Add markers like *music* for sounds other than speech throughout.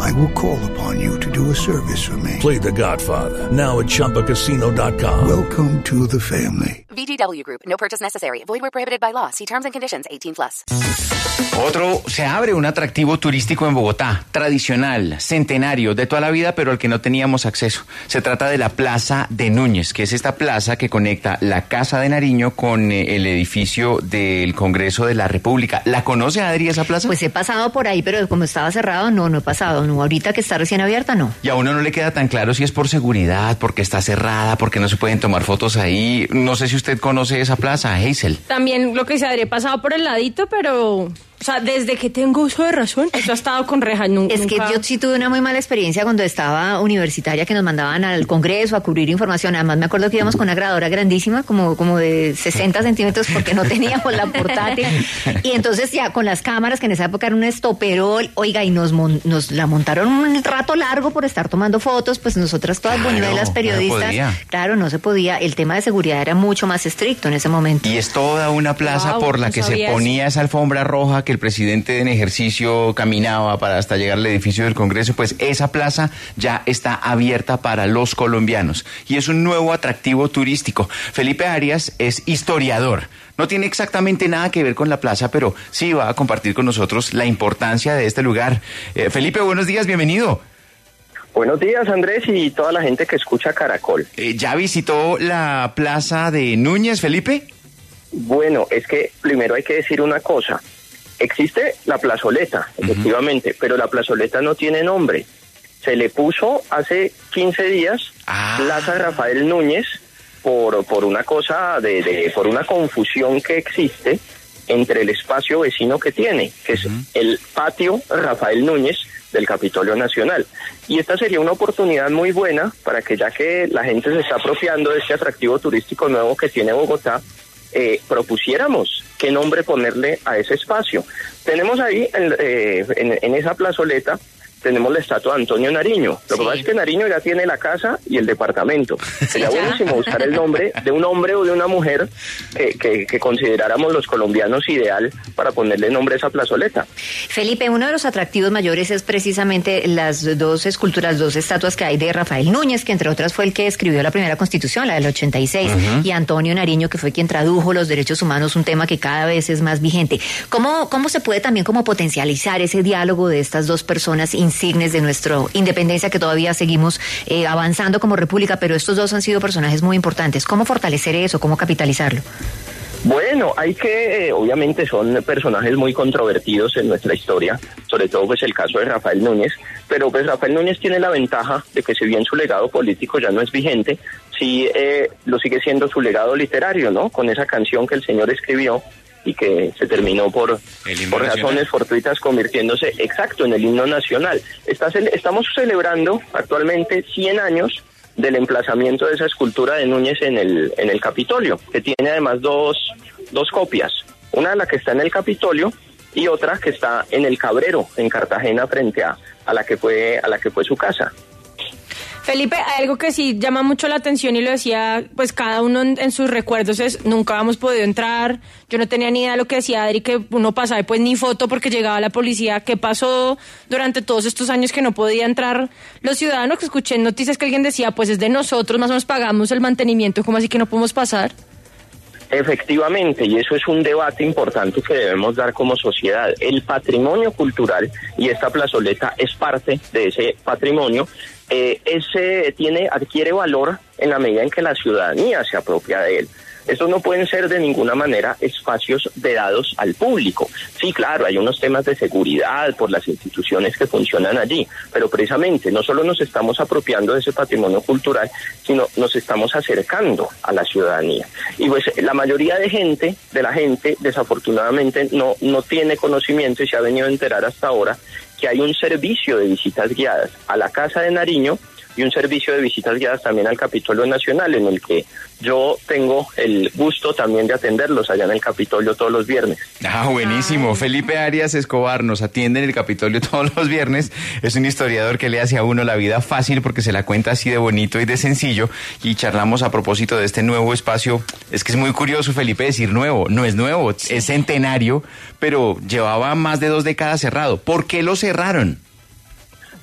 I will call upon you to do a service for me. Play The Godfather now at ChumbaCasino.com. Welcome to the family. VGW Group. No purchase necessary. Void where prohibited by law. See terms and conditions. 18 plus. Otro, se abre un atractivo turístico en Bogotá, tradicional, centenario, de toda la vida, pero al que no teníamos acceso. Se trata de la Plaza de Núñez, que es esta plaza que conecta la Casa de Nariño con eh, el edificio del Congreso de la República. ¿La conoce, Adri, esa plaza? Pues he pasado por ahí, pero como estaba cerrado, no, no he pasado. No, ahorita que está recién abierta, no. Y a uno no le queda tan claro si es por seguridad, porque está cerrada, porque no se pueden tomar fotos ahí. No sé si usted conoce esa plaza, Hazel. También lo que se he pasado por el ladito, pero o sea, desde que tengo uso de razón, eso ha estado con reja. Nunca, es que yo sí tuve una muy mala experiencia cuando estaba universitaria, que nos mandaban al Congreso a cubrir información. Además, me acuerdo que íbamos con una grabadora grandísima, como, como de 60 centímetros, porque no teníamos la portátil. Y entonces ya con las cámaras, que en esa época era un estoperol, oiga, y nos, nos la montaron un rato largo por estar tomando fotos, pues nosotras todas Claro, las periodistas. no claro, no se podía. El tema de seguridad era mucho más estricto en ese momento. Y es toda una plaza Wow, por la no que se ponía esa alfombra roja que el presidente en ejercicio caminaba para hasta llegar al edificio del Congreso, pues esa plaza ya está abierta para los colombianos y es un nuevo atractivo turístico. Felipe Arias es historiador. No tiene exactamente nada que ver con la plaza, pero sí va a compartir con nosotros la importancia de este lugar. Eh, Felipe, buenos días, bienvenido. Buenos días, Andrés, y toda la gente que escucha Caracol. Eh, ¿Ya visitó la plaza de Núñez, Felipe? Bueno, es que primero hay que decir una cosa. Existe la plazoleta, efectivamente, pero la plazoleta no tiene nombre. Se le puso hace 15 días Ah. Plaza Rafael Núñez por, por una cosa, de, de- por una confusión que existe entre el espacio vecino que tiene, que es el patio Rafael Núñez del Capitolio Nacional. Y esta sería una oportunidad muy buena para que ya que la gente se está apropiando de este atractivo turístico nuevo que tiene Bogotá, eh, propusiéramos qué nombre ponerle a ese espacio. Tenemos ahí en, eh, esa plazoleta tenemos la estatua de Antonio Nariño. Lo que Sí. pasa es que Nariño ya tiene la casa y el departamento. *laughs* Sería buenísimo buscar el nombre de un hombre o de una mujer que, que- que consideráramos los colombianos ideal para ponerle nombre a esa plazoleta. Felipe, uno de los atractivos mayores es precisamente las dos esculturas, dos estatuas que hay de Rafael Núñez, que entre otras fue el que escribió la primera constitución, la del 86, y Antonio Nariño, que fue quien tradujo los derechos humanos, un tema que cada vez es más vigente. ¿Cómo, cómo se puede también como potencializar ese diálogo de estas dos personas insignes de nuestra independencia que todavía seguimos eh, avanzando como república, pero estos dos han sido personajes muy importantes? ¿Cómo fortalecer eso? ¿Cómo capitalizarlo? Bueno, hay que, eh, obviamente son personajes muy controvertidos en nuestra historia, sobre todo pues el caso de Rafael Núñez, pero pues Rafael Núñez tiene la ventaja de que si bien su legado político ya no es vigente, sí eh, lo sigue siendo su legado literario, ¿no? Con esa canción que el señor escribió y que se terminó por, por razones fortuitas convirtiéndose exacto en el himno nacional. Está estamos celebrando actualmente 100 años del emplazamiento de esa escultura de Núñez en el, en el Capitolio, que tiene además dos, dos copias. Una la que está en el Capitolio y otra que está en el Cabrero, en Cartagena, frente a, a la que fue, a la que fue su casa. Felipe, algo que sí llama mucho la atención y lo decía, pues cada uno en, en sus recuerdos es, nunca hemos podido entrar, yo no tenía ni idea de lo que decía Adri, que uno pasaba pues ni foto porque llegaba la policía, ¿qué pasó durante todos estos años que no podía entrar los ciudadanos? Que escuché noticias que alguien decía, pues es de nosotros, más o menos pagamos el mantenimiento, ¿cómo así que no podemos pasar? Efectivamente, y eso es un debate importante que debemos dar como sociedad. El patrimonio cultural, y esta plazoleta es parte de ese patrimonio, eh, ese tiene, adquiere valor en la medida en que la ciudadanía se apropia de él. Estos no pueden ser de ninguna manera espacios vedados al público. Sí, claro, hay unos temas de seguridad por las instituciones que funcionan allí, pero precisamente no solo nos estamos apropiando de ese patrimonio cultural, sino nos estamos acercando a la ciudadanía. Y pues la mayoría de gente, de la gente, desafortunadamente no, no tiene conocimiento y se ha venido a enterar hasta ahora que hay un servicio de visitas guiadas a la Casa de Nariño y un servicio de visitas guiadas también al Capitolio Nacional, en el que yo tengo el gusto también de atenderlos allá en el Capitolio todos los viernes. Ah, buenísimo. Felipe Arias Escobar nos atiende en el Capitolio *laughs* todos los viernes. Es un historiador que le hace a uno la vida fácil porque se la cuenta así de bonito y de sencillo. Y charlamos a propósito de este nuevo espacio. Es que es muy curioso, Felipe, decir nuevo. No es nuevo, es centenario, pero llevaba más de dos décadas cerrado. ¿Por qué lo cerraron?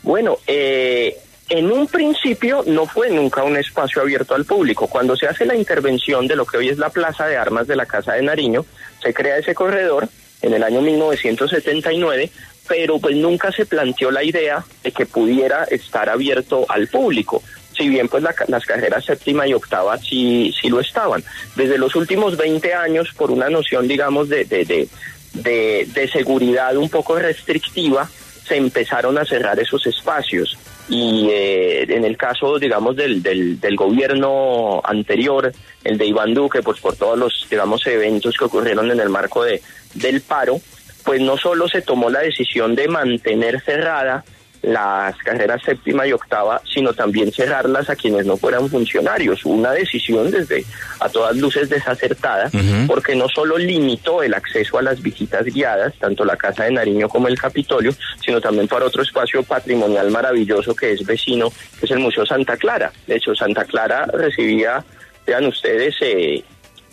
Bueno, eh, en un principio no fue nunca un espacio abierto al público. Cuando se hace la intervención de lo que hoy es la Plaza de Armas de la Casa de Nariño, se crea ese corredor en el año 1979, pero pues nunca se planteó la idea de que pudiera estar abierto al público. Si bien pues la- las carreras séptima y octava sí, sí lo estaban. Desde los últimos 20 años, por una noción, digamos, de, de, de, de, de seguridad un poco restrictiva, se empezaron a cerrar esos espacios. Y eh, en el caso, digamos, del, del, del gobierno anterior, el de Iván Duque, pues por todos los, digamos, eventos que ocurrieron en el marco de, del paro, pues no solo se tomó la decisión de mantener cerrada las carreras séptima y octava, sino también cerrarlas a quienes no fueran funcionarios. Una decisión desde a todas luces desacertada, porque no solo limitó el acceso a las visitas guiadas, tanto la Casa de Nariño como el Capitolio, sino también para otro espacio patrimonial maravilloso que es vecino, que es el Museo Santa Clara. De hecho, Santa Clara recibía, vean ustedes, eh,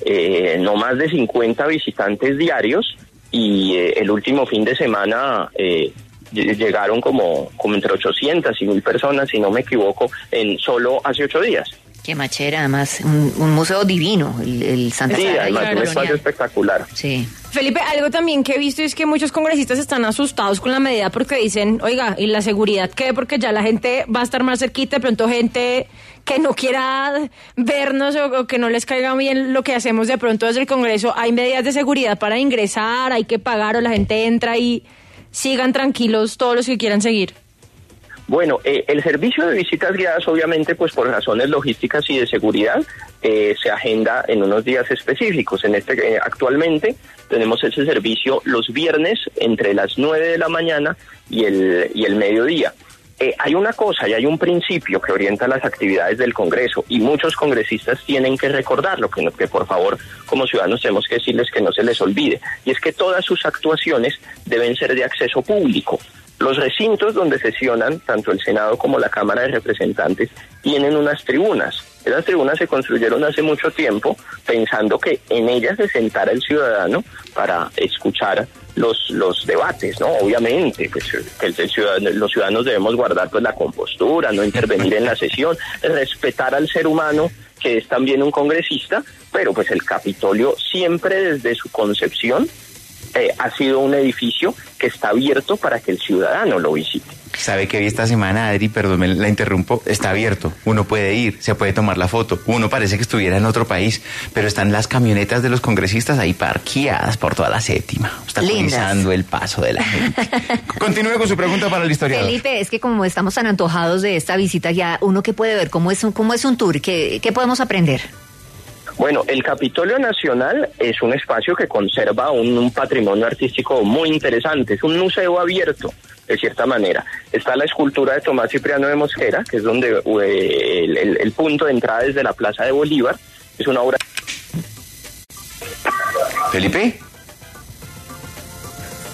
eh, no más de 50 visitantes diarios y eh, el último fin de semana eh, llegaron como, como entre 800 y 1000 personas, si no me equivoco, en solo hace ocho días. Qué machera, además, un, un museo divino, el, el Santa Sí, además un espacio espectacular. Sí. Felipe, algo también que he visto es que muchos congresistas están asustados con la medida porque dicen, oiga, ¿y la seguridad qué? Porque ya la gente va a estar más cerquita, de pronto gente que no quiera vernos o, o que no les caiga bien lo que hacemos de pronto desde el Congreso. Hay medidas de seguridad para ingresar, hay que pagar o la gente entra y sigan tranquilos todos los que quieran seguir. Bueno, eh, el servicio de visitas guiadas, obviamente, pues por razones logísticas y de seguridad, eh, se agenda en unos días específicos. En este, eh, actualmente tenemos ese servicio los viernes entre las 9 de la mañana y el, y el mediodía. Eh, hay una cosa y hay un principio que orienta las actividades del Congreso y muchos congresistas tienen que recordarlo, que, que por favor como ciudadanos tenemos que decirles que no se les olvide, y es que todas sus actuaciones deben ser de acceso público. Los recintos donde sesionan tanto el Senado como la Cámara de Representantes tienen unas tribunas. Esas tribunas se construyeron hace mucho tiempo pensando que en ellas se sentara el ciudadano para escuchar los, los debates, ¿no? Obviamente, pues, el ciudadano- los ciudadanos debemos guardar pues la compostura, no intervenir en la sesión, respetar al ser humano que es también un congresista, pero pues el Capitolio siempre desde su concepción eh, ha sido un edificio que está abierto para que el ciudadano lo visite. Sabe que vi esta semana, Adri, perdón, me la interrumpo, está abierto. Uno puede ir, se puede tomar la foto. Uno parece que estuviera en otro país, pero están las camionetas de los congresistas ahí parqueadas por toda la séptima, obstaculizando el paso de la gente. *laughs* Continúe con su pregunta para el historiador. Felipe, es que como estamos tan antojados de esta visita, ya uno que puede ver cómo es un, cómo es un tour, ¿qué, qué podemos aprender? Bueno, el Capitolio Nacional es un espacio que conserva un, patrimonio artístico muy interesante, es un museo abierto, de cierta manera. Está la escultura de Tomás Cipriano de Mosquera, que es donde eh, el, el- el punto de entrada desde la Plaza de Bolívar, es una obra Felipe.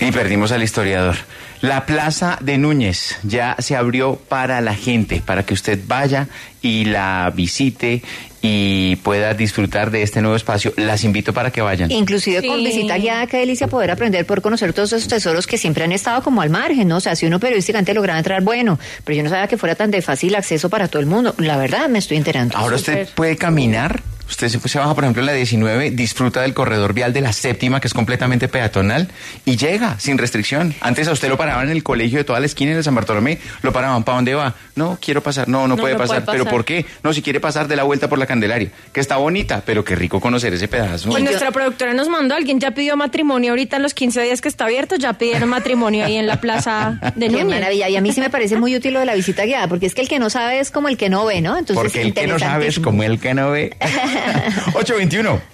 Y perdimos al historiador. La Plaza de Núñez ya se abrió para la gente, para que usted vaya y la visite y pueda disfrutar de este nuevo espacio. Las invito para que vayan. Inclusive con visita guiada, qué delicia poder aprender, por conocer todos esos tesoros que siempre han estado como al margen, ¿no? O sea, si uno periodísticamente lograba entrar, bueno, pero yo no sabía que fuera tan de fácil acceso para todo el mundo. La verdad, me estoy enterando. Ahora usted puede caminar. Usted se, se baja, por ejemplo, en la 19, disfruta del corredor vial de la séptima, que es completamente peatonal, y llega sin restricción. Antes a usted lo paraban en el colegio de toda la esquina en el San Bartolomé, lo paraban, ¿para dónde va? No, quiero pasar. No, no, No, puede pasar. puede ¿Pero por qué? No, si quiere pasar de la vuelta por la Candelaria, que está bonita, pero qué rico conocer ese pedazo. Pues yo- nuestra productora nos mandó, alguien ya pidió matrimonio ahorita en los 15 días que está abierto, ya pidieron matrimonio ahí en la plaza de Qué Núñez. maravilla. Y a mí sí me parece muy útil lo de la visita guiada, porque es que el que no sabe es como el que no ve, ¿no? Entonces, Porque el que no sabe es como el que no ve. *laughs* *laughs* 821.